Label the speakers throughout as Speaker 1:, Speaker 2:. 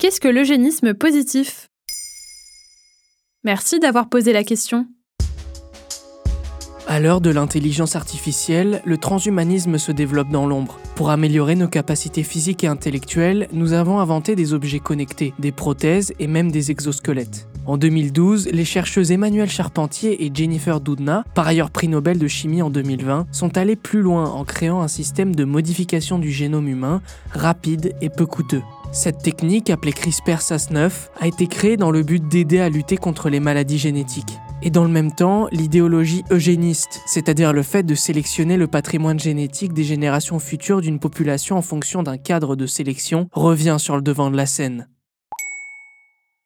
Speaker 1: Qu'est-ce que l'eugénisme positif? Merci d'avoir posé la question.
Speaker 2: À l'heure de l'intelligence artificielle, le transhumanisme se développe dans l'ombre. Pour améliorer nos capacités physiques et intellectuelles, nous avons inventé des objets connectés, des prothèses et même des exosquelettes. En 2012, les chercheuses Emmanuel Charpentier et Jennifer Doudna, par ailleurs prix Nobel de chimie en 2020, sont allées plus loin en créant un système de modification du génome humain rapide et peu coûteux. Cette technique, appelée CRISPR-Cas9, a été créée dans le but d'aider à lutter contre les maladies génétiques. Et dans le même temps, l'idéologie eugéniste, c'est-à-dire le fait de sélectionner le patrimoine génétique des générations futures d'une population en fonction d'un cadre de sélection, revient sur le devant de la scène.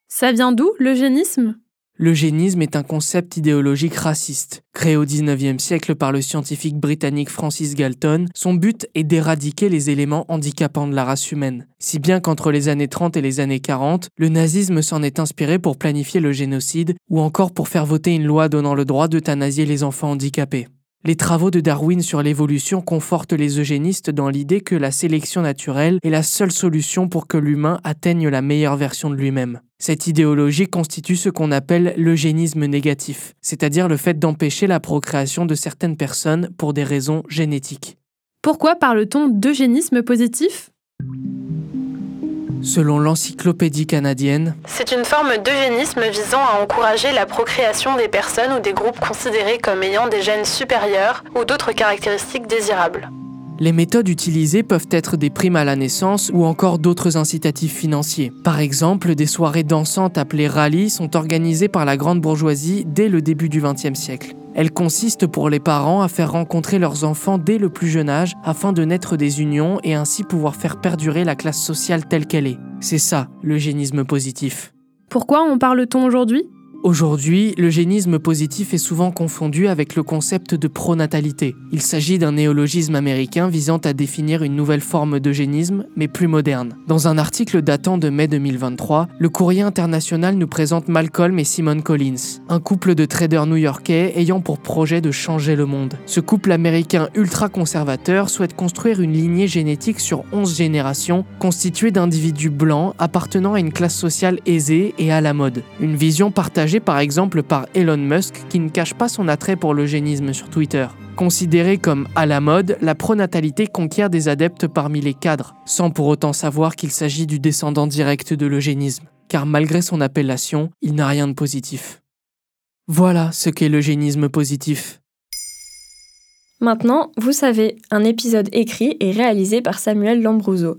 Speaker 1: Ça vient d'où, l'eugénisme?
Speaker 2: L'eugénisme est un concept idéologique raciste. Créé au XIXe siècle par le scientifique britannique Francis Galton, son but est d'éradiquer les éléments handicapants de la race humaine. Si bien qu'entre les années 30 et les années 40, le nazisme s'en est inspiré pour planifier le génocide ou encore pour faire voter une loi donnant le droit d'euthanasier les enfants handicapés. Les travaux de Darwin sur l'évolution confortent les eugénistes dans l'idée que la sélection naturelle est la seule solution pour que l'humain atteigne la meilleure version de lui-même. Cette idéologie constitue ce qu'on appelle l'eugénisme négatif, c'est-à-dire le fait d'empêcher la procréation de certaines personnes pour des raisons génétiques.
Speaker 1: Pourquoi parle-t-on d'eugénisme positif?
Speaker 2: Selon l'encyclopédie canadienne,
Speaker 3: c'est une forme d'eugénisme visant à encourager la procréation des personnes ou des groupes considérés comme ayant des gènes supérieurs ou d'autres caractéristiques désirables.
Speaker 2: Les méthodes utilisées peuvent être des primes à la naissance ou encore d'autres incitatifs financiers. Par exemple, des soirées dansantes appelées rallyes sont organisées par la grande bourgeoisie dès le début du XXe siècle. Elles consistent pour les parents à faire rencontrer leurs enfants dès le plus jeune âge afin de naître des unions et ainsi pouvoir faire perdurer la classe sociale telle qu'elle est. C'est ça, l'eugénisme positif.
Speaker 1: Pourquoi en parle-t-on aujourd'hui?
Speaker 2: Aujourd'hui, l'eugénisme positif est souvent confondu avec le concept de pronatalité. Il s'agit d'un néologisme américain visant à définir une nouvelle forme d'eugénisme, mais plus moderne. Dans un article datant de mai 2023, le courrier international nous présente Malcolm et Simone Collins, un couple de traders new-yorkais ayant pour projet de changer le monde. Ce couple américain ultra-conservateur souhaite construire une lignée génétique sur 11 générations, constituée d'individus blancs appartenant à une classe sociale aisée et à la mode. Une vision partagée par exemple par Elon Musk qui ne cache pas son attrait pour l'eugénisme sur Twitter. Considéré comme à la mode, la pronatalité conquiert des adeptes parmi les cadres, sans pour autant savoir qu'il s'agit du descendant direct de l'eugénisme, car malgré son appellation, il n'a rien de positif. Voilà ce qu'est l'eugénisme positif.
Speaker 1: Maintenant, vous savez, un épisode écrit et réalisé par Samuel Lambrouzo.